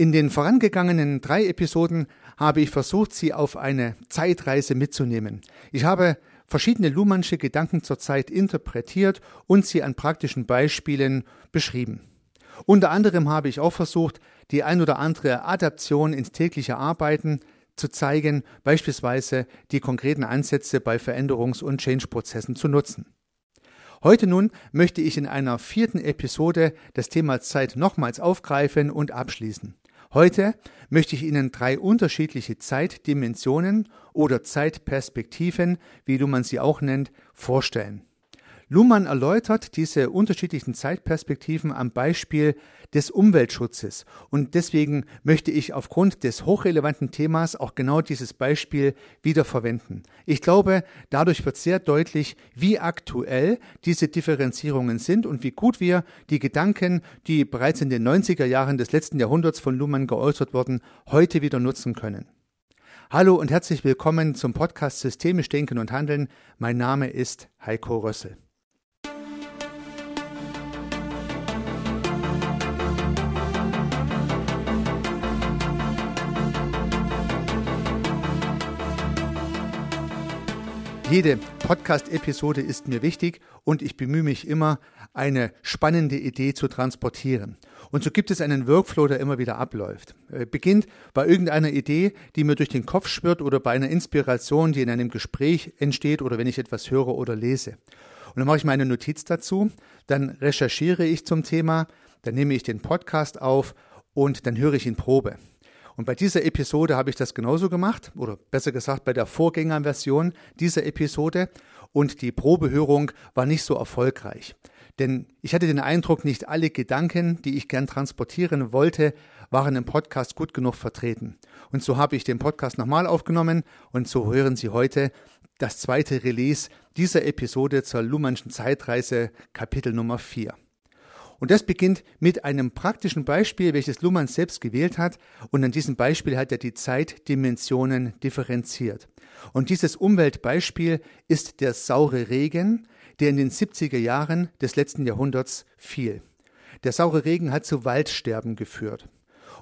In den vorangegangenen drei Episoden habe ich versucht, Sie auf eine Zeitreise mitzunehmen. Ich habe verschiedene Luhmannsche Gedanken zur Zeit interpretiert und sie an praktischen Beispielen beschrieben. Unter anderem habe ich auch versucht, die ein oder andere Adaption ins tägliche Arbeiten zu zeigen, beispielsweise die konkreten Ansätze bei Veränderungs- und Change-Prozessen zu nutzen. Heute nun möchte ich in einer vierten Episode das Thema Zeit nochmals aufgreifen und abschließen. Heute möchte ich Ihnen drei unterschiedliche Zeitdimensionen oder Zeitperspektiven, wie du man sie auch nennt, vorstellen. Luhmann erläutert diese unterschiedlichen Zeitperspektiven am Beispiel des Umweltschutzes und deswegen möchte ich aufgrund des hochrelevanten Themas auch genau dieses Beispiel wieder verwenden. Ich glaube, dadurch wird sehr deutlich, wie aktuell diese Differenzierungen sind und wie gut wir die Gedanken, die bereits in den 90er Jahren des letzten Jahrhunderts von Luhmann geäußert wurden, heute wieder nutzen können. Hallo und herzlich willkommen zum Podcast Systemisch Denken und Handeln. Mein Name ist Heiko Rössel. Jede Podcast-Episode ist mir wichtig und ich bemühe mich immer, eine spannende Idee zu transportieren. Und so gibt es einen Workflow, der immer wieder abläuft. Er beginnt bei irgendeiner Idee, die mir durch den Kopf schwirrt oder bei einer Inspiration, die in einem Gespräch entsteht oder wenn ich etwas höre oder lese. Und dann mache ich meine Notiz dazu, dann recherchiere ich zum Thema, dann nehme ich den Podcast auf und dann höre ich ihn Probe. Und bei dieser Episode habe ich das genauso gemacht, oder besser gesagt bei der Vorgängerversion dieser Episode. Und die Probehörung war nicht so erfolgreich. Denn ich hatte den Eindruck, nicht alle Gedanken, die ich gern transportieren wollte, waren im Podcast gut genug vertreten. Und so habe ich den Podcast nochmal aufgenommen und so hören Sie heute das zweite Release dieser Episode zur Luhmannschen Zeitreise Kapitel Nummer 4. Und das beginnt mit einem praktischen Beispiel, welches Luhmann selbst gewählt hat. Und an diesem Beispiel hat er die Zeitdimensionen differenziert. Und dieses Umweltbeispiel ist der saure Regen, der in den 70er Jahren des letzten Jahrhunderts fiel. Der saure Regen hat zu Waldsterben geführt.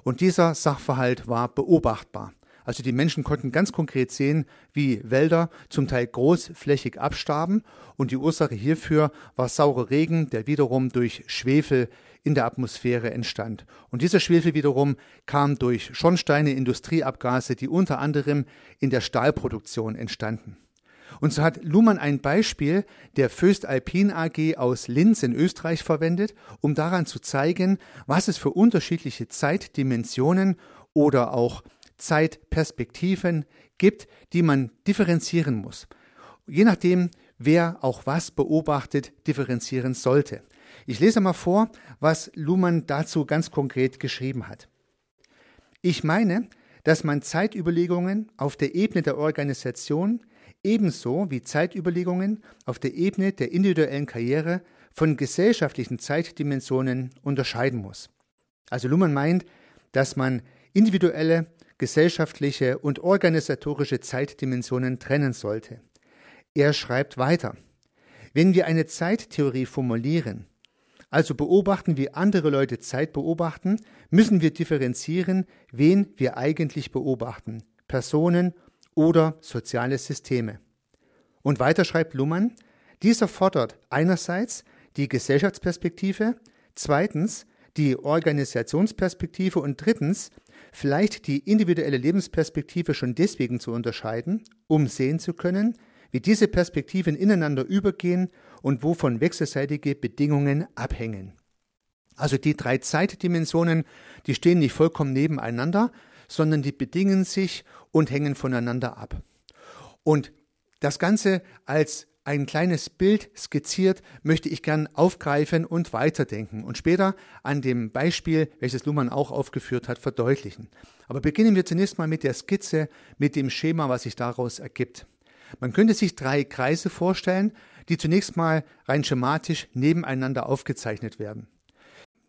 Und dieser Sachverhalt war beobachtbar. Also die Menschen konnten ganz konkret sehen, wie Wälder zum Teil großflächig abstarben und die Ursache hierfür war saurer Regen, der wiederum durch Schwefel in der Atmosphäre entstand. Und dieser Schwefel wiederum kam durch Schornsteine, Industrieabgase, die unter anderem in der Stahlproduktion entstanden. Und so hat Luhmann ein Beispiel der Föst Alpin AG aus Linz in Österreich verwendet, um daran zu zeigen, was es für unterschiedliche Zeitdimensionen oder auch Zeitperspektiven gibt, die man differenzieren muss. Je nachdem, wer auch was beobachtet, differenzieren sollte. Ich lese mal vor, was Luhmann dazu ganz konkret geschrieben hat. Ich meine, dass man Zeitüberlegungen auf der Ebene der Organisation ebenso wie Zeitüberlegungen auf der Ebene der individuellen Karriere von gesellschaftlichen Zeitdimensionen unterscheiden muss. Also Luhmann meint, dass man individuelle gesellschaftliche und organisatorische Zeitdimensionen trennen sollte. Er schreibt weiter. Wenn wir eine Zeittheorie formulieren, also beobachten, wie andere Leute Zeit beobachten, müssen wir differenzieren, wen wir eigentlich beobachten, Personen oder soziale Systeme. Und weiter schreibt Luhmann, dieser fordert einerseits die Gesellschaftsperspektive, zweitens die Organisationsperspektive und drittens vielleicht die individuelle Lebensperspektive schon deswegen zu unterscheiden, um sehen zu können, wie diese Perspektiven ineinander übergehen und wovon wechselseitige Bedingungen abhängen. Also die drei Zeitdimensionen, die stehen nicht vollkommen nebeneinander, sondern die bedingen sich und hängen voneinander ab. Und das Ganze als ein kleines Bild skizziert, möchte ich gern aufgreifen und weiterdenken und später an dem Beispiel, welches Luhmann auch aufgeführt hat, verdeutlichen. Aber beginnen wir zunächst mal mit der Skizze, mit dem Schema, was sich daraus ergibt. Man könnte sich drei Kreise vorstellen, die zunächst mal rein schematisch nebeneinander aufgezeichnet werden.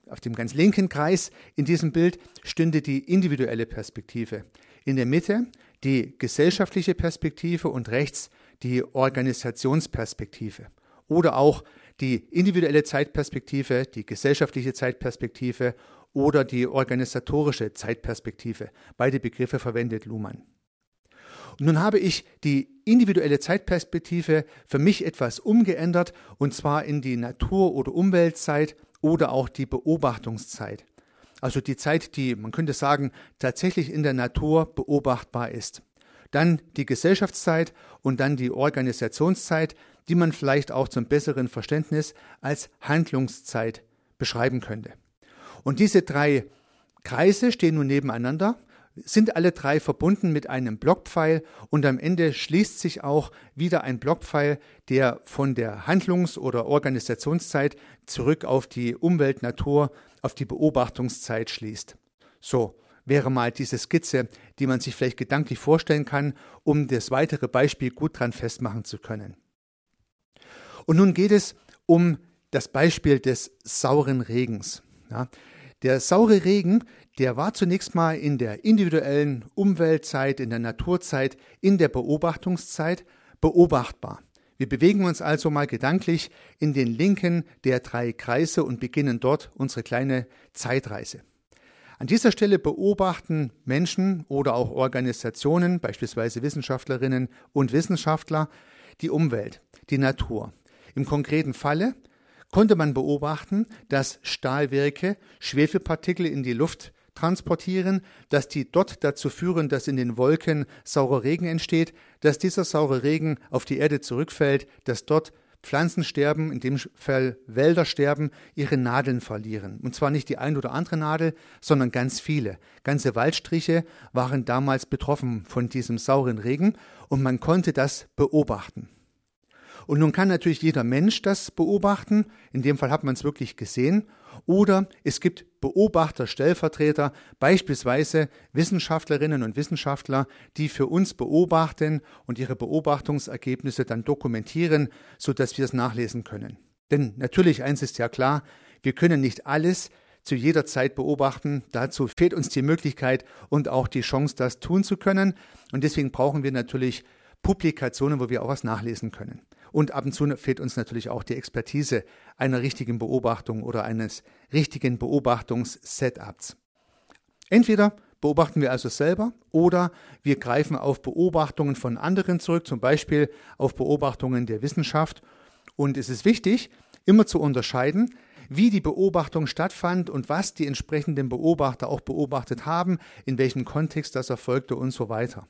Auf dem ganz linken Kreis in diesem Bild stünde die individuelle Perspektive. In der Mitte die gesellschaftliche Perspektive und rechts die Organisationsperspektive oder auch die individuelle Zeitperspektive, die gesellschaftliche Zeitperspektive oder die organisatorische Zeitperspektive. Beide Begriffe verwendet Luhmann. Und nun habe ich die individuelle Zeitperspektive für mich etwas umgeändert, und zwar in die Natur- oder Umweltzeit oder auch die Beobachtungszeit. Also die Zeit, die, man könnte sagen, tatsächlich in der Natur beobachtbar ist. Dann die Gesellschaftszeit und dann die Organisationszeit, die man vielleicht auch zum besseren Verständnis als Handlungszeit beschreiben könnte. Und diese drei Kreise stehen nun nebeneinander, sind alle drei verbunden mit einem Blockpfeil und am Ende schließt sich auch wieder ein Blockpfeil, der von der Handlungs- oder Organisationszeit zurück auf die Umwelt, Natur, auf die Beobachtungszeit schließt. So wäre mal diese Skizze, die man sich vielleicht gedanklich vorstellen kann, um das weitere Beispiel gut dran festmachen zu können. Und nun geht es um das Beispiel des sauren Regens. Ja, der saure Regen, der war zunächst mal in der individuellen Umweltzeit, in der Naturzeit, in der Beobachtungszeit beobachtbar. Wir bewegen uns also mal gedanklich in den linken der drei Kreise und beginnen dort unsere kleine Zeitreise. An dieser Stelle beobachten Menschen oder auch Organisationen, beispielsweise Wissenschaftlerinnen und Wissenschaftler, die Umwelt, die Natur. Im konkreten Falle konnte man beobachten, dass Stahlwerke Schwefelpartikel in die Luft transportieren, dass die dort dazu führen, dass in den Wolken saurer Regen entsteht, dass dieser saure Regen auf die Erde zurückfällt, dass dort Pflanzen sterben, in dem Fall Wälder sterben, ihre Nadeln verlieren. Und zwar nicht die ein oder andere Nadel, sondern ganz viele. Ganze Waldstriche waren damals betroffen von diesem sauren Regen und man konnte das beobachten. Und nun kann natürlich jeder Mensch das beobachten, in dem Fall hat man es wirklich gesehen, oder es gibt Beobachter, Stellvertreter, beispielsweise Wissenschaftlerinnen und Wissenschaftler, die für uns beobachten und ihre Beobachtungsergebnisse dann dokumentieren, sodass wir es nachlesen können. Denn natürlich eins ist ja klar, wir können nicht alles zu jeder Zeit beobachten. Dazu fehlt uns die Möglichkeit und auch die Chance, das tun zu können. Und deswegen brauchen wir natürlich Publikationen, wo wir auch was nachlesen können. Und ab und zu fehlt uns natürlich auch die Expertise einer richtigen Beobachtung oder eines richtigen Beobachtungs-Setups. Entweder beobachten wir also selber oder wir greifen auf Beobachtungen von anderen zurück, zum Beispiel auf Beobachtungen der Wissenschaft. Und es ist wichtig, immer zu unterscheiden, wie die Beobachtung stattfand und was die entsprechenden Beobachter auch beobachtet haben, in welchem Kontext das erfolgte und so weiter.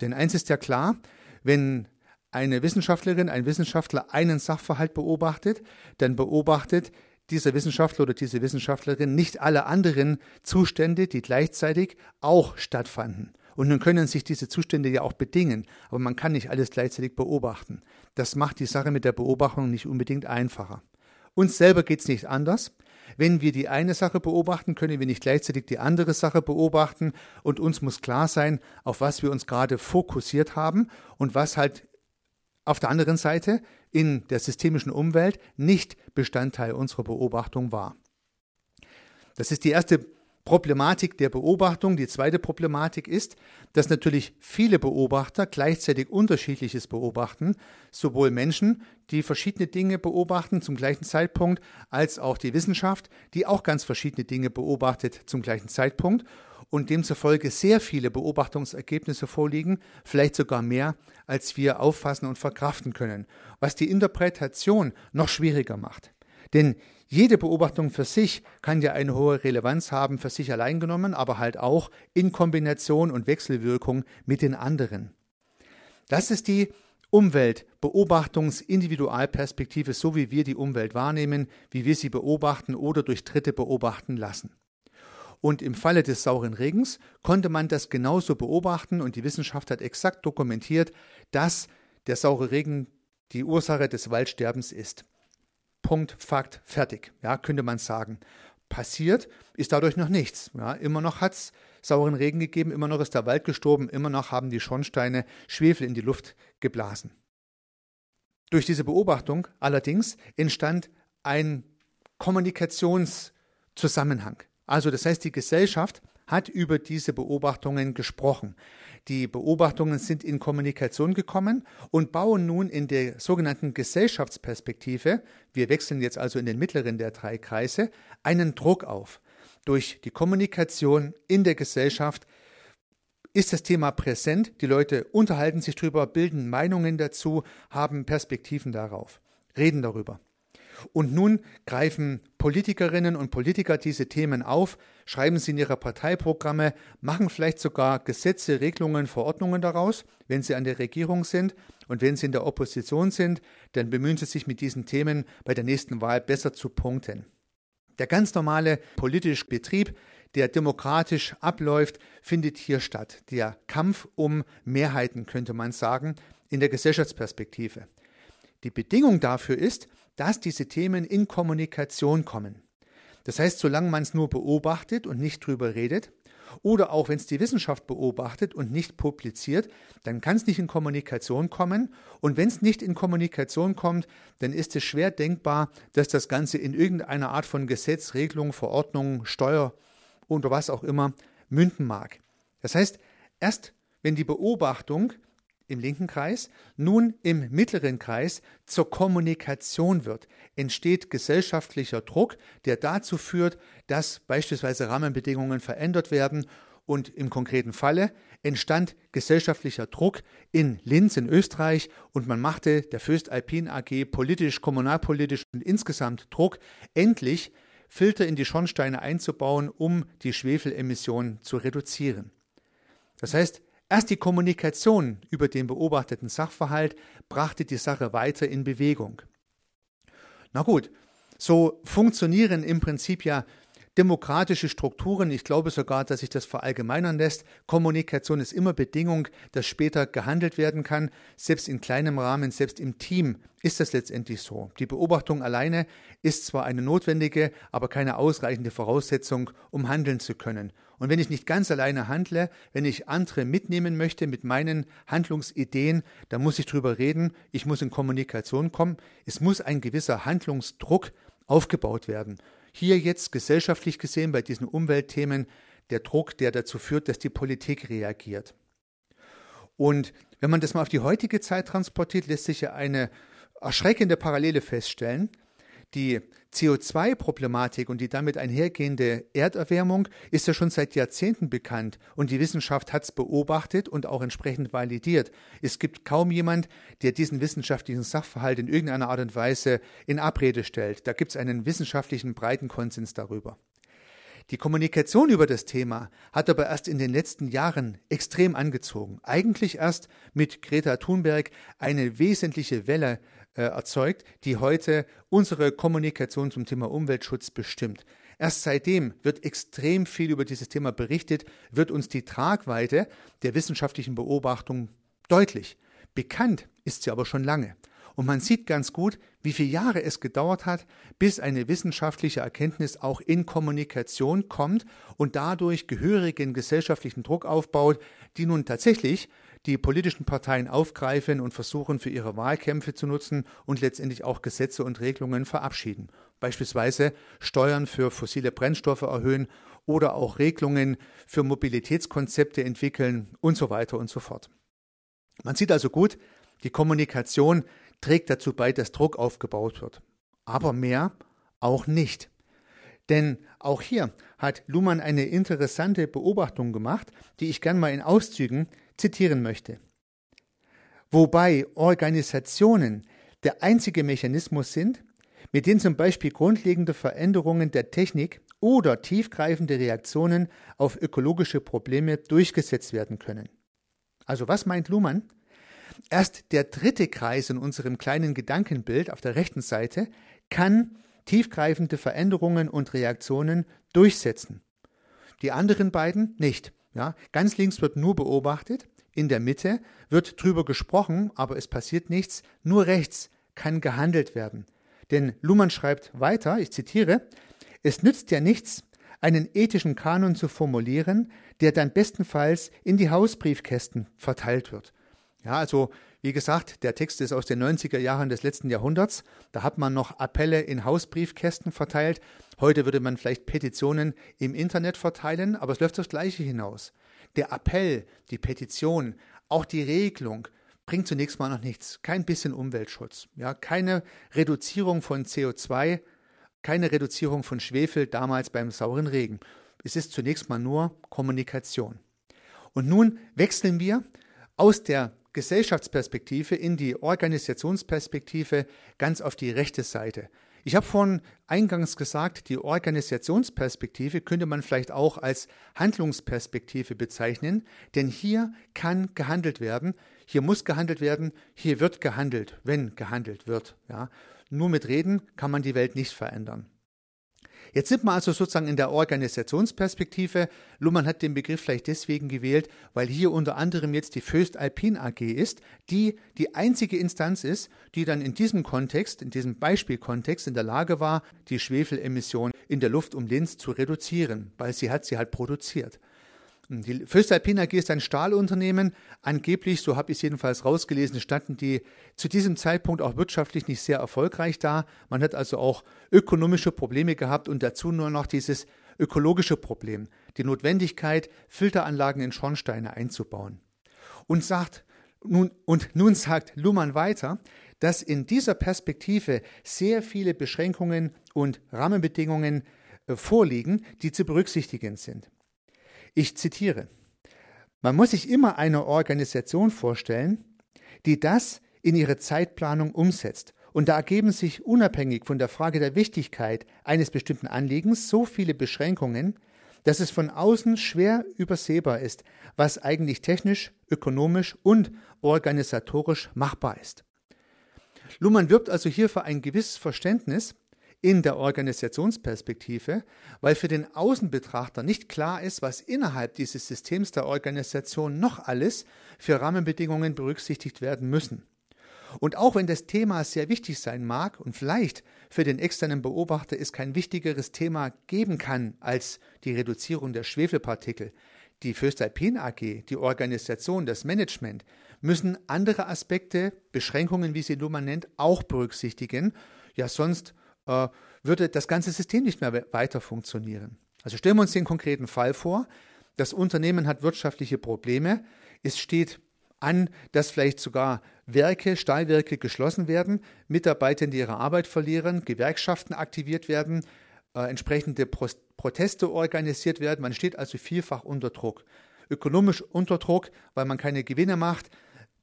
Denn eins ist ja klar, wenn eine Wissenschaftlerin, ein Wissenschaftler einen Sachverhalt beobachtet, dann beobachtet dieser Wissenschaftler oder diese Wissenschaftlerin nicht alle anderen Zustände, die gleichzeitig auch stattfanden. Und nun können sich diese Zustände ja auch bedingen, aber man kann nicht alles gleichzeitig beobachten. Das macht die Sache mit der Beobachtung nicht unbedingt einfacher. Uns selber geht es nicht anders. Wenn wir die eine Sache beobachten, können wir nicht gleichzeitig die andere Sache beobachten und uns muss klar sein, auf was wir uns gerade fokussiert haben und was halt auf der anderen Seite in der systemischen Umwelt nicht Bestandteil unserer Beobachtung war. Das ist die erste Problematik der Beobachtung. Die zweite Problematik ist, dass natürlich viele Beobachter gleichzeitig unterschiedliches beobachten, sowohl Menschen, die verschiedene Dinge beobachten zum gleichen Zeitpunkt, als auch die Wissenschaft, die auch ganz verschiedene Dinge beobachtet zum gleichen Zeitpunkt und demzufolge sehr viele Beobachtungsergebnisse vorliegen, vielleicht sogar mehr, als wir auffassen und verkraften können, was die Interpretation noch schwieriger macht. Denn jede Beobachtung für sich kann ja eine hohe Relevanz haben, für sich allein genommen, aber halt auch in Kombination und Wechselwirkung mit den anderen. Das ist die Umweltbeobachtungs-Individualperspektive, so wie wir die Umwelt wahrnehmen, wie wir sie beobachten oder durch Dritte beobachten lassen. Und im Falle des sauren Regens konnte man das genauso beobachten und die Wissenschaft hat exakt dokumentiert, dass der saure Regen die Ursache des Waldsterbens ist. Punkt, Fakt, fertig. Ja, könnte man sagen. Passiert ist dadurch noch nichts. Ja, immer noch hat es sauren Regen gegeben, immer noch ist der Wald gestorben, immer noch haben die Schornsteine Schwefel in die Luft geblasen. Durch diese Beobachtung allerdings entstand ein Kommunikationszusammenhang. Also das heißt, die Gesellschaft hat über diese Beobachtungen gesprochen. Die Beobachtungen sind in Kommunikation gekommen und bauen nun in der sogenannten Gesellschaftsperspektive, wir wechseln jetzt also in den mittleren der drei Kreise, einen Druck auf. durch die Kommunikation in der Gesellschaft ist das Thema präsent, die Leute unterhalten sich darüber, bilden Meinungen dazu, haben Perspektiven darauf, reden darüber. Und nun greifen Politikerinnen und Politiker diese Themen auf, schreiben sie in ihre Parteiprogramme, machen vielleicht sogar Gesetze, Regelungen, Verordnungen daraus, wenn sie an der Regierung sind. Und wenn sie in der Opposition sind, dann bemühen sie sich mit diesen Themen bei der nächsten Wahl besser zu punkten. Der ganz normale politische Betrieb, der demokratisch abläuft, findet hier statt. Der Kampf um Mehrheiten, könnte man sagen, in der Gesellschaftsperspektive. Die Bedingung dafür ist, dass diese Themen in Kommunikation kommen. Das heißt, solange man es nur beobachtet und nicht drüber redet, oder auch wenn es die Wissenschaft beobachtet und nicht publiziert, dann kann es nicht in Kommunikation kommen. Und wenn es nicht in Kommunikation kommt, dann ist es schwer denkbar, dass das Ganze in irgendeiner Art von Gesetz, Regelung, Verordnung, Steuer oder was auch immer münden mag. Das heißt, erst wenn die Beobachtung im linken Kreis, nun im mittleren Kreis zur Kommunikation wird, entsteht gesellschaftlicher Druck, der dazu führt, dass beispielsweise Rahmenbedingungen verändert werden und im konkreten Falle entstand gesellschaftlicher Druck in Linz in Österreich und man machte der Föst Alpin AG politisch, kommunalpolitisch und insgesamt Druck, endlich Filter in die Schornsteine einzubauen, um die Schwefelemissionen zu reduzieren. Das heißt, Erst die Kommunikation über den beobachteten Sachverhalt brachte die Sache weiter in Bewegung. Na gut, so funktionieren im Prinzip ja demokratische Strukturen. Ich glaube sogar, dass sich das verallgemeinern lässt. Kommunikation ist immer Bedingung, dass später gehandelt werden kann. Selbst in kleinem Rahmen, selbst im Team ist das letztendlich so. Die Beobachtung alleine ist zwar eine notwendige, aber keine ausreichende Voraussetzung, um handeln zu können. Und wenn ich nicht ganz alleine handle, wenn ich andere mitnehmen möchte mit meinen Handlungsideen, dann muss ich drüber reden, ich muss in Kommunikation kommen, es muss ein gewisser Handlungsdruck aufgebaut werden. Hier jetzt gesellschaftlich gesehen bei diesen Umweltthemen der Druck, der dazu führt, dass die Politik reagiert. Und wenn man das mal auf die heutige Zeit transportiert, lässt sich ja eine erschreckende Parallele feststellen. Die CO2-Problematik und die damit einhergehende Erderwärmung ist ja schon seit Jahrzehnten bekannt und die Wissenschaft hat es beobachtet und auch entsprechend validiert. Es gibt kaum jemand, der diesen wissenschaftlichen Sachverhalt in irgendeiner Art und Weise in Abrede stellt. Da gibt es einen wissenschaftlichen breiten Konsens darüber. Die Kommunikation über das Thema hat aber erst in den letzten Jahren extrem angezogen. Eigentlich erst mit Greta Thunberg eine wesentliche Welle äh, erzeugt, die heute unsere Kommunikation zum Thema Umweltschutz bestimmt. Erst seitdem wird extrem viel über dieses Thema berichtet, wird uns die Tragweite der wissenschaftlichen Beobachtung deutlich. Bekannt ist sie aber schon lange. Und man sieht ganz gut, wie viele Jahre es gedauert hat, bis eine wissenschaftliche Erkenntnis auch in Kommunikation kommt und dadurch gehörigen gesellschaftlichen Druck aufbaut, die nun tatsächlich die politischen Parteien aufgreifen und versuchen für ihre Wahlkämpfe zu nutzen und letztendlich auch Gesetze und Regelungen verabschieden. Beispielsweise Steuern für fossile Brennstoffe erhöhen oder auch Regelungen für Mobilitätskonzepte entwickeln und so weiter und so fort. Man sieht also gut, die Kommunikation trägt dazu bei, dass Druck aufgebaut wird. Aber mehr auch nicht. Denn auch hier hat Luhmann eine interessante Beobachtung gemacht, die ich gern mal in Auszügen zitieren möchte. Wobei Organisationen der einzige Mechanismus sind, mit dem zum Beispiel grundlegende Veränderungen der Technik oder tiefgreifende Reaktionen auf ökologische Probleme durchgesetzt werden können. Also was meint Luhmann? Erst der dritte Kreis in unserem kleinen Gedankenbild auf der rechten Seite kann tiefgreifende Veränderungen und Reaktionen durchsetzen. Die anderen beiden nicht. Ja, ganz links wird nur beobachtet, in der Mitte wird drüber gesprochen, aber es passiert nichts, nur rechts kann gehandelt werden. Denn Luhmann schreibt weiter, ich zitiere, es nützt ja nichts, einen ethischen Kanon zu formulieren, der dann bestenfalls in die Hausbriefkästen verteilt wird. Ja, also wie gesagt, der Text ist aus den 90er Jahren des letzten Jahrhunderts. Da hat man noch Appelle in Hausbriefkästen verteilt. Heute würde man vielleicht Petitionen im Internet verteilen, aber es läuft das Gleiche hinaus. Der Appell, die Petition, auch die Regelung bringt zunächst mal noch nichts. Kein bisschen Umweltschutz, ja, keine Reduzierung von CO2 keine Reduzierung von Schwefel damals beim sauren Regen. Es ist zunächst mal nur Kommunikation. Und nun wechseln wir aus der Gesellschaftsperspektive in die Organisationsperspektive ganz auf die rechte Seite. Ich habe vorhin eingangs gesagt, die Organisationsperspektive könnte man vielleicht auch als Handlungsperspektive bezeichnen, denn hier kann gehandelt werden, hier muss gehandelt werden, hier wird gehandelt, wenn gehandelt wird. Ja. Nur mit Reden kann man die Welt nicht verändern. Jetzt sind wir also sozusagen in der Organisationsperspektive. Luhmann hat den Begriff vielleicht deswegen gewählt, weil hier unter anderem jetzt die Föst Alpin AG ist, die die einzige Instanz ist, die dann in diesem Kontext, in diesem Beispielkontext in der Lage war, die Schwefelemission in der Luft um Linz zu reduzieren, weil sie hat sie halt produziert. Die Föstalpine AG ist ein Stahlunternehmen. Angeblich, so habe ich es jedenfalls rausgelesen, standen die zu diesem Zeitpunkt auch wirtschaftlich nicht sehr erfolgreich da. Man hat also auch ökonomische Probleme gehabt und dazu nur noch dieses ökologische Problem, die Notwendigkeit, Filteranlagen in Schornsteine einzubauen. Und sagt, nun, und nun sagt Luhmann weiter, dass in dieser Perspektive sehr viele Beschränkungen und Rahmenbedingungen äh, vorliegen, die zu berücksichtigen sind. Ich zitiere. Man muss sich immer eine Organisation vorstellen, die das in ihre Zeitplanung umsetzt. Und da ergeben sich unabhängig von der Frage der Wichtigkeit eines bestimmten Anliegens so viele Beschränkungen, dass es von außen schwer übersehbar ist, was eigentlich technisch, ökonomisch und organisatorisch machbar ist. Luhmann wirbt also hier für ein gewisses Verständnis in der Organisationsperspektive, weil für den Außenbetrachter nicht klar ist, was innerhalb dieses Systems der Organisation noch alles für Rahmenbedingungen berücksichtigt werden müssen. Und auch wenn das Thema sehr wichtig sein mag und vielleicht für den externen Beobachter es kein wichtigeres Thema geben kann als die Reduzierung der Schwefelpartikel, die Föstalpin AG, die Organisation, das Management müssen andere Aspekte, Beschränkungen, wie sie Luhmann nennt, auch berücksichtigen. Ja, sonst äh, würde das ganze System nicht mehr weiter funktionieren. Also stellen wir uns den konkreten Fall vor. Das Unternehmen hat wirtschaftliche Probleme. Es steht an, dass vielleicht sogar Werke, Stahlwerke geschlossen werden, Mitarbeiter die ihre Arbeit verlieren, Gewerkschaften aktiviert werden, äh, entsprechende Pro Proteste organisiert werden. Man steht also vielfach unter Druck. Ökonomisch unter Druck, weil man keine Gewinne macht,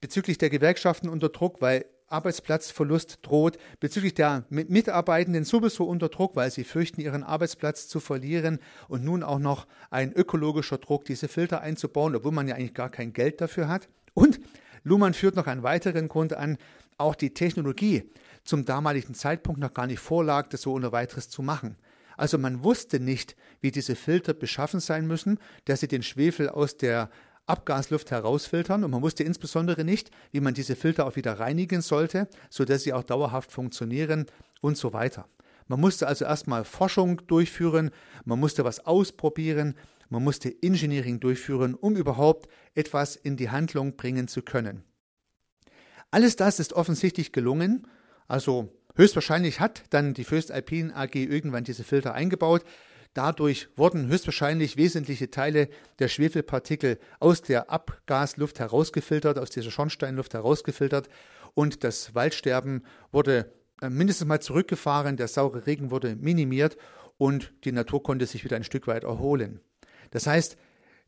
bezüglich der Gewerkschaften unter Druck, weil Arbeitsplatzverlust droht, bezüglich der Mitarbeitenden sowieso unter Druck, weil sie fürchten, ihren Arbeitsplatz zu verlieren und nun auch noch ein ökologischer Druck, diese Filter einzubauen, obwohl man ja eigentlich gar kein Geld dafür hat. Und Luhmann führt noch einen weiteren Grund an, auch die Technologie zum damaligen Zeitpunkt noch gar nicht vorlag, das so ohne weiteres zu machen. Also man wusste nicht, wie diese Filter beschaffen sein müssen, dass sie den Schwefel aus der Abgasluft herausfiltern und man wusste insbesondere nicht, wie man diese Filter auch wieder reinigen sollte, sodass sie auch dauerhaft funktionieren und so weiter. Man musste also erstmal Forschung durchführen, man musste was ausprobieren, man musste Engineering durchführen, um überhaupt etwas in die Handlung bringen zu können. Alles das ist offensichtlich gelungen, also höchstwahrscheinlich hat dann die Föst Alpine AG irgendwann diese Filter eingebaut. Dadurch wurden höchstwahrscheinlich wesentliche Teile der Schwefelpartikel aus der Abgasluft herausgefiltert, aus dieser Schornsteinluft herausgefiltert und das Waldsterben wurde äh, mindestens mal zurückgefahren, der saure Regen wurde minimiert und die Natur konnte sich wieder ein Stück weit erholen. Das heißt,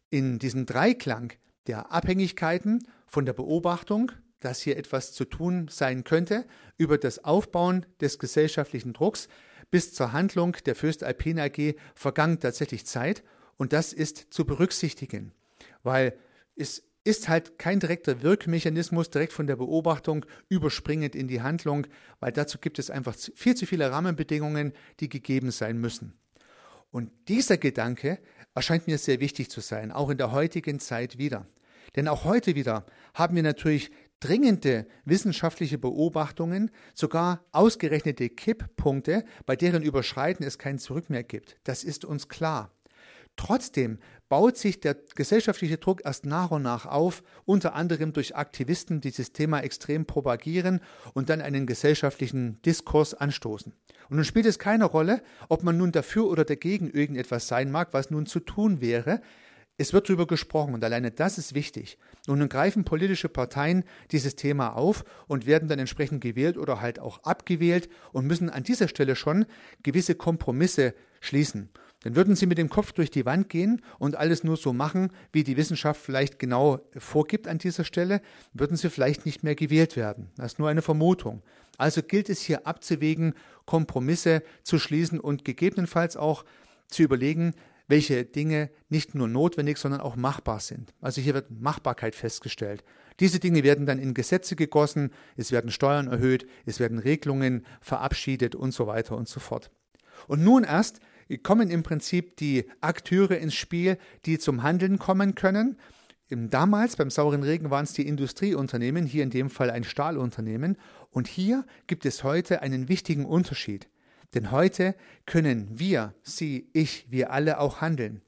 in diesem Dreiklang der Abhängigkeiten von der Beobachtung, dass hier etwas zu tun sein könnte, über das Aufbauen des gesellschaftlichen Drucks, bis zur Handlung der Fürst Alpina AG vergangen tatsächlich Zeit und das ist zu berücksichtigen, weil es ist halt kein direkter Wirkmechanismus direkt von der Beobachtung überspringend in die Handlung, weil dazu gibt es einfach viel zu viele Rahmenbedingungen, die gegeben sein müssen. Und dieser Gedanke erscheint mir sehr wichtig zu sein, auch in der heutigen Zeit wieder. Denn auch heute wieder haben wir natürlich dringende wissenschaftliche Beobachtungen, sogar ausgerechnete Kipppunkte, bei deren Überschreiten es kein Zurück mehr gibt. Das ist uns klar. Trotzdem baut sich der gesellschaftliche Druck erst nach und nach auf, unter anderem durch Aktivisten, die dieses Thema extrem propagieren und dann einen gesellschaftlichen Diskurs anstoßen. Und nun spielt es keine Rolle, ob man nun dafür oder dagegen irgendetwas sein mag, was nun zu tun wäre. Es wird darüber gesprochen und alleine das ist wichtig. Und nun greifen politische Parteien dieses Thema auf und werden dann entsprechend gewählt oder halt auch abgewählt und müssen an dieser Stelle schon gewisse Kompromisse schließen. Dann würden sie mit dem Kopf durch die Wand gehen und alles nur so machen, wie die Wissenschaft vielleicht genau vorgibt an dieser Stelle, würden sie vielleicht nicht mehr gewählt werden. Das ist nur eine Vermutung. Also gilt es hier abzuwägen, Kompromisse zu schließen und gegebenenfalls auch zu überlegen, welche Dinge nicht nur notwendig, sondern auch machbar sind. Also hier wird Machbarkeit festgestellt. Diese Dinge werden dann in Gesetze gegossen, es werden Steuern erhöht, es werden Regelungen verabschiedet und so weiter und so fort. Und nun erst kommen im Prinzip die Akteure ins Spiel, die zum Handeln kommen können. Damals beim sauren Regen waren es die Industrieunternehmen, hier in dem Fall ein Stahlunternehmen. Und hier gibt es heute einen wichtigen Unterschied. Denn heute können wir, Sie, ich, wir alle auch handeln.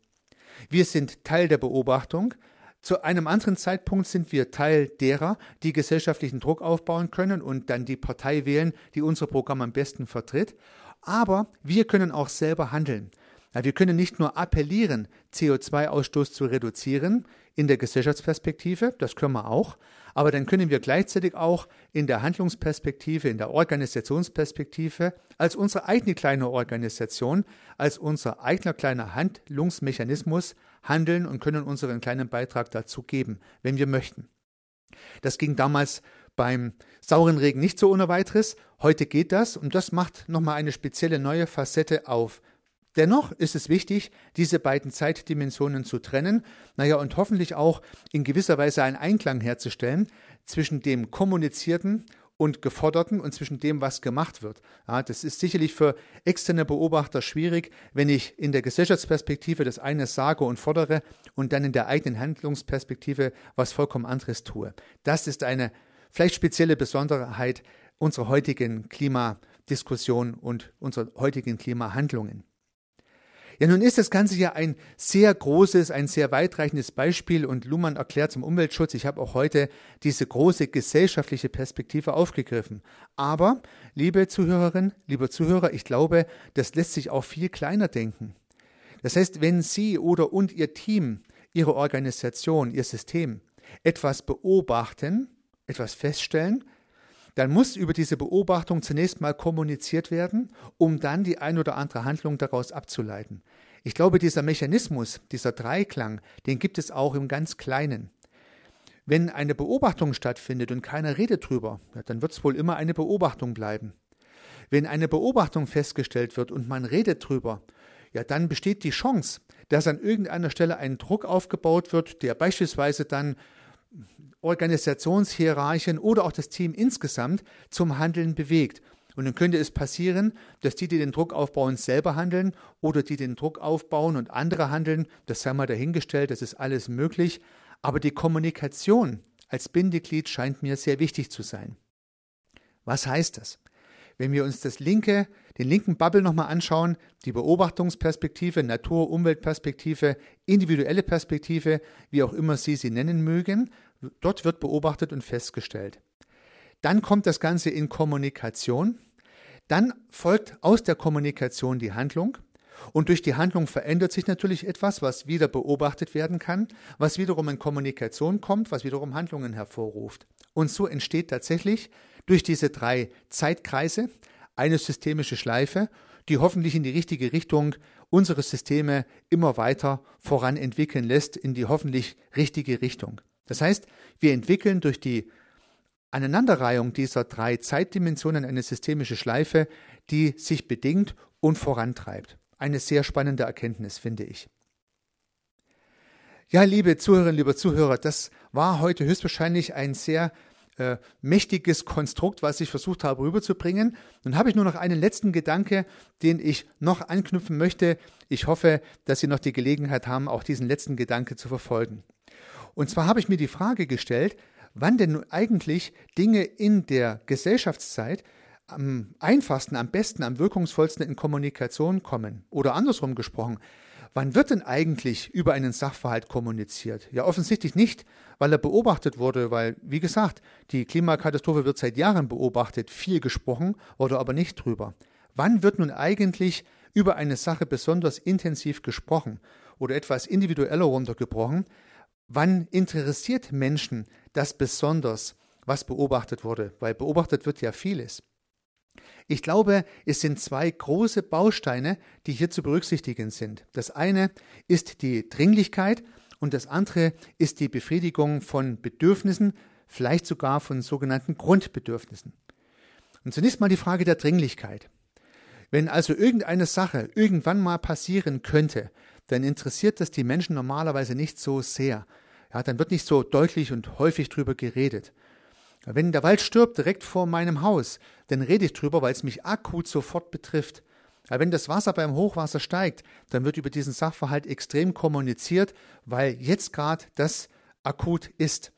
Wir sind Teil der Beobachtung. Zu einem anderen Zeitpunkt sind wir Teil derer, die gesellschaftlichen Druck aufbauen können und dann die Partei wählen, die unser Programm am besten vertritt. Aber wir können auch selber handeln. Wir können nicht nur appellieren, CO2-Ausstoß zu reduzieren in der Gesellschaftsperspektive, das können wir auch, aber dann können wir gleichzeitig auch in der Handlungsperspektive, in der Organisationsperspektive, als unsere eigene kleine Organisation, als unser eigener kleiner Handlungsmechanismus handeln und können unseren kleinen Beitrag dazu geben, wenn wir möchten. Das ging damals beim sauren Regen nicht so ohne weiteres. Heute geht das und das macht nochmal eine spezielle neue Facette auf. Dennoch ist es wichtig, diese beiden Zeitdimensionen zu trennen, naja, und hoffentlich auch in gewisser Weise einen Einklang herzustellen zwischen dem Kommunizierten und Geforderten und zwischen dem, was gemacht wird. Ja, das ist sicherlich für externe Beobachter schwierig, wenn ich in der Gesellschaftsperspektive das eine sage und fordere und dann in der eigenen Handlungsperspektive was vollkommen anderes tue. Das ist eine vielleicht spezielle Besonderheit unserer heutigen Klimadiskussion und unserer heutigen Klimahandlungen. Ja, nun ist das Ganze ja ein sehr großes, ein sehr weitreichendes Beispiel und Luhmann erklärt zum Umweltschutz, ich habe auch heute diese große gesellschaftliche Perspektive aufgegriffen. Aber, liebe Zuhörerinnen, lieber Zuhörer, ich glaube, das lässt sich auch viel kleiner denken. Das heißt, wenn Sie oder und Ihr Team, Ihre Organisation, Ihr System etwas beobachten, etwas feststellen, dann muss über diese Beobachtung zunächst mal kommuniziert werden, um dann die ein oder andere Handlung daraus abzuleiten. Ich glaube, dieser Mechanismus, dieser Dreiklang, den gibt es auch im ganz Kleinen. Wenn eine Beobachtung stattfindet und keiner redet drüber, ja, dann wird es wohl immer eine Beobachtung bleiben. Wenn eine Beobachtung festgestellt wird und man redet drüber, ja, dann besteht die Chance, dass an irgendeiner Stelle ein Druck aufgebaut wird, der beispielsweise dann Organisationshierarchien oder auch das Team insgesamt zum Handeln bewegt. Und dann könnte es passieren, dass die, die den Druck aufbauen, selber handeln oder die den Druck aufbauen und andere handeln. Das sei mal dahingestellt, das ist alles möglich. Aber die Kommunikation als Bindeglied scheint mir sehr wichtig zu sein. Was heißt das? Wenn wir uns das linke, den linken Bubble nochmal anschauen, die Beobachtungsperspektive, Natur-Umweltperspektive, individuelle Perspektive, wie auch immer Sie sie nennen mögen, dort wird beobachtet und festgestellt. Dann kommt das Ganze in Kommunikation. Dann folgt aus der Kommunikation die Handlung. Und durch die Handlung verändert sich natürlich etwas, was wieder beobachtet werden kann, was wiederum in Kommunikation kommt, was wiederum Handlungen hervorruft. Und so entsteht tatsächlich durch diese drei Zeitkreise eine systemische Schleife, die hoffentlich in die richtige Richtung unsere Systeme immer weiter voran entwickeln lässt, in die hoffentlich richtige Richtung. Das heißt, wir entwickeln durch die Aneinanderreihung dieser drei Zeitdimensionen eine systemische Schleife, die sich bedingt und vorantreibt. Eine sehr spannende Erkenntnis, finde ich. Ja, liebe Zuhörerinnen, lieber Zuhörer, das war heute höchstwahrscheinlich ein sehr äh, mächtiges Konstrukt, was ich versucht habe rüberzubringen. Nun habe ich nur noch einen letzten Gedanke, den ich noch anknüpfen möchte. Ich hoffe, dass Sie noch die Gelegenheit haben, auch diesen letzten Gedanke zu verfolgen. Und zwar habe ich mir die Frage gestellt, wann denn eigentlich Dinge in der Gesellschaftszeit am einfachsten, am besten, am wirkungsvollsten in Kommunikation kommen. Oder andersrum gesprochen, Wann wird denn eigentlich über einen Sachverhalt kommuniziert? Ja, offensichtlich nicht, weil er beobachtet wurde, weil, wie gesagt, die Klimakatastrophe wird seit Jahren beobachtet, viel gesprochen, wurde aber nicht drüber. Wann wird nun eigentlich über eine Sache besonders intensiv gesprochen? oder etwas individueller runtergebrochen, wann interessiert Menschen das besonders, was beobachtet wurde? Weil beobachtet wird ja vieles. Ich glaube, es sind zwei große Bausteine, die hier zu berücksichtigen sind. Das eine ist die Dringlichkeit und das andere ist die Befriedigung von Bedürfnissen, vielleicht sogar von sogenannten Grundbedürfnissen. Und zunächst mal die Frage der Dringlichkeit. Wenn also irgendeine Sache irgendwann mal passieren könnte, dann interessiert das die Menschen normalerweise nicht so sehr. Ja, dann wird nicht so deutlich und häufig drüber geredet. Wenn der Wald stirbt direkt vor meinem Haus, dann rede ich drüber, weil es mich akut sofort betrifft. Wenn das Wasser beim Hochwasser steigt, dann wird über diesen Sachverhalt extrem kommuniziert, weil jetzt gerade das akut ist.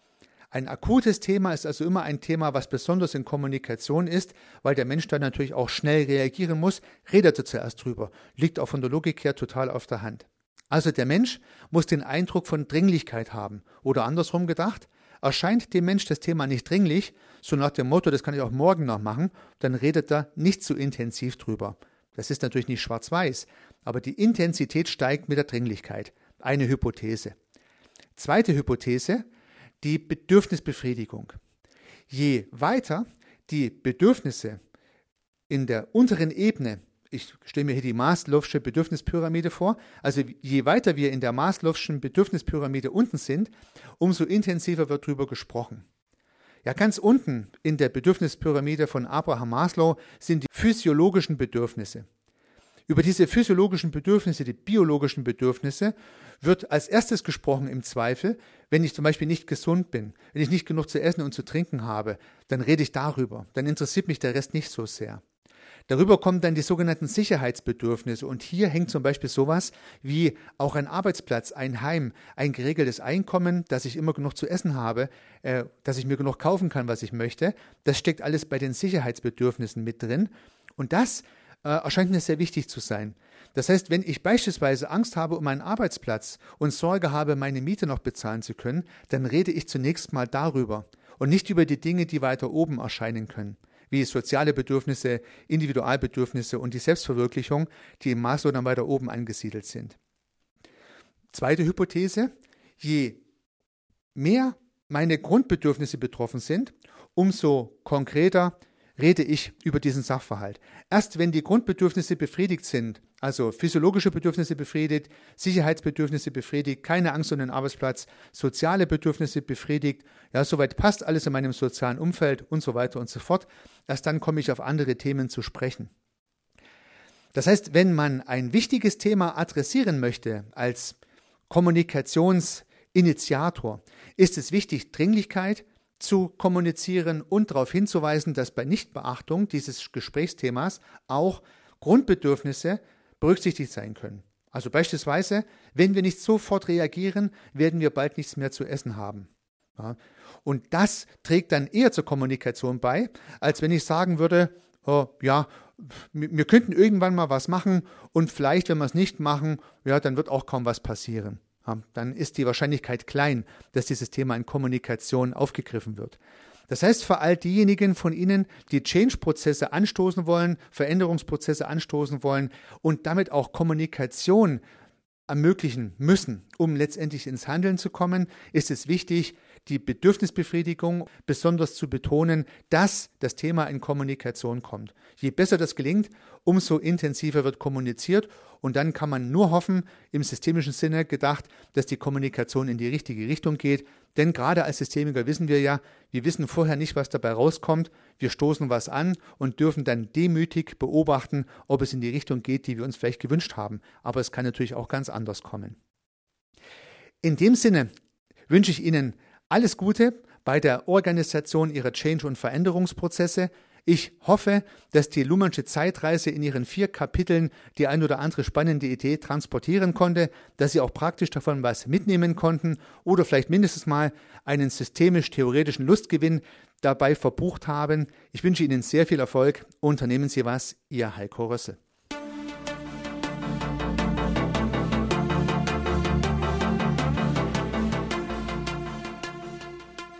Ein akutes Thema ist also immer ein Thema, was besonders in Kommunikation ist, weil der Mensch dann natürlich auch schnell reagieren muss, redet er zuerst drüber, liegt auch von der Logik her total auf der Hand. Also der Mensch muss den Eindruck von Dringlichkeit haben. Oder andersrum gedacht, Erscheint dem Mensch das Thema nicht dringlich, so nach dem Motto, das kann ich auch morgen noch machen, dann redet er nicht so intensiv drüber. Das ist natürlich nicht schwarz-weiß, aber die Intensität steigt mit der Dringlichkeit. Eine Hypothese. Zweite Hypothese, die Bedürfnisbefriedigung. Je weiter die Bedürfnisse in der unteren Ebene ich stelle mir hier die Maslow'sche Bedürfnispyramide vor. Also je weiter wir in der Maslow'schen Bedürfnispyramide unten sind, umso intensiver wird darüber gesprochen. Ja, ganz unten in der Bedürfnispyramide von Abraham Maslow sind die physiologischen Bedürfnisse. Über diese physiologischen Bedürfnisse, die biologischen Bedürfnisse, wird als erstes gesprochen im Zweifel, wenn ich zum Beispiel nicht gesund bin, wenn ich nicht genug zu essen und zu trinken habe, dann rede ich darüber, dann interessiert mich der Rest nicht so sehr. Darüber kommen dann die sogenannten Sicherheitsbedürfnisse. Und hier hängt zum Beispiel sowas wie auch ein Arbeitsplatz, ein Heim, ein geregeltes Einkommen, dass ich immer genug zu essen habe, äh, dass ich mir genug kaufen kann, was ich möchte. Das steckt alles bei den Sicherheitsbedürfnissen mit drin. Und das äh, erscheint mir sehr wichtig zu sein. Das heißt, wenn ich beispielsweise Angst habe um meinen Arbeitsplatz und Sorge habe, meine Miete noch bezahlen zu können, dann rede ich zunächst mal darüber und nicht über die Dinge, die weiter oben erscheinen können wie soziale Bedürfnisse, Individualbedürfnisse und die Selbstverwirklichung, die im Maslow dann weiter oben angesiedelt sind. Zweite Hypothese, je mehr meine Grundbedürfnisse betroffen sind, umso konkreter rede ich über diesen Sachverhalt. Erst wenn die Grundbedürfnisse befriedigt sind, also physiologische Bedürfnisse befriedigt, Sicherheitsbedürfnisse befriedigt, keine Angst um den Arbeitsplatz, soziale Bedürfnisse befriedigt, ja, soweit passt alles in meinem sozialen Umfeld und so weiter und so fort, erst dann komme ich auf andere Themen zu sprechen. Das heißt, wenn man ein wichtiges Thema adressieren möchte als Kommunikationsinitiator, ist es wichtig, Dringlichkeit, zu kommunizieren und darauf hinzuweisen, dass bei Nichtbeachtung dieses Gesprächsthemas auch Grundbedürfnisse berücksichtigt sein können. Also beispielsweise, wenn wir nicht sofort reagieren, werden wir bald nichts mehr zu essen haben. Ja. Und das trägt dann eher zur Kommunikation bei, als wenn ich sagen würde, oh, ja, wir könnten irgendwann mal was machen und vielleicht, wenn wir es nicht machen, ja, dann wird auch kaum was passieren dann ist die Wahrscheinlichkeit klein, dass dieses Thema in Kommunikation aufgegriffen wird. Das heißt, für all diejenigen von Ihnen, die Change-Prozesse anstoßen wollen, Veränderungsprozesse anstoßen wollen und damit auch Kommunikation ermöglichen müssen, um letztendlich ins Handeln zu kommen, ist es wichtig, die Bedürfnisbefriedigung besonders zu betonen, dass das Thema in Kommunikation kommt. Je besser das gelingt, umso intensiver wird kommuniziert und dann kann man nur hoffen, im systemischen Sinne gedacht, dass die Kommunikation in die richtige Richtung geht. Denn gerade als Systemiker wissen wir ja, wir wissen vorher nicht, was dabei rauskommt. Wir stoßen was an und dürfen dann demütig beobachten, ob es in die Richtung geht, die wir uns vielleicht gewünscht haben. Aber es kann natürlich auch ganz anders kommen. In dem Sinne wünsche ich Ihnen alles Gute bei der Organisation Ihrer Change- und Veränderungsprozesse. Ich hoffe, dass die Luhmannsche Zeitreise in ihren vier Kapiteln die ein oder andere spannende Idee transportieren konnte, dass Sie auch praktisch davon was mitnehmen konnten oder vielleicht mindestens mal einen systemisch-theoretischen Lustgewinn dabei verbucht haben. Ich wünsche Ihnen sehr viel Erfolg. Unternehmen Sie was, Ihr Heiko Rössel.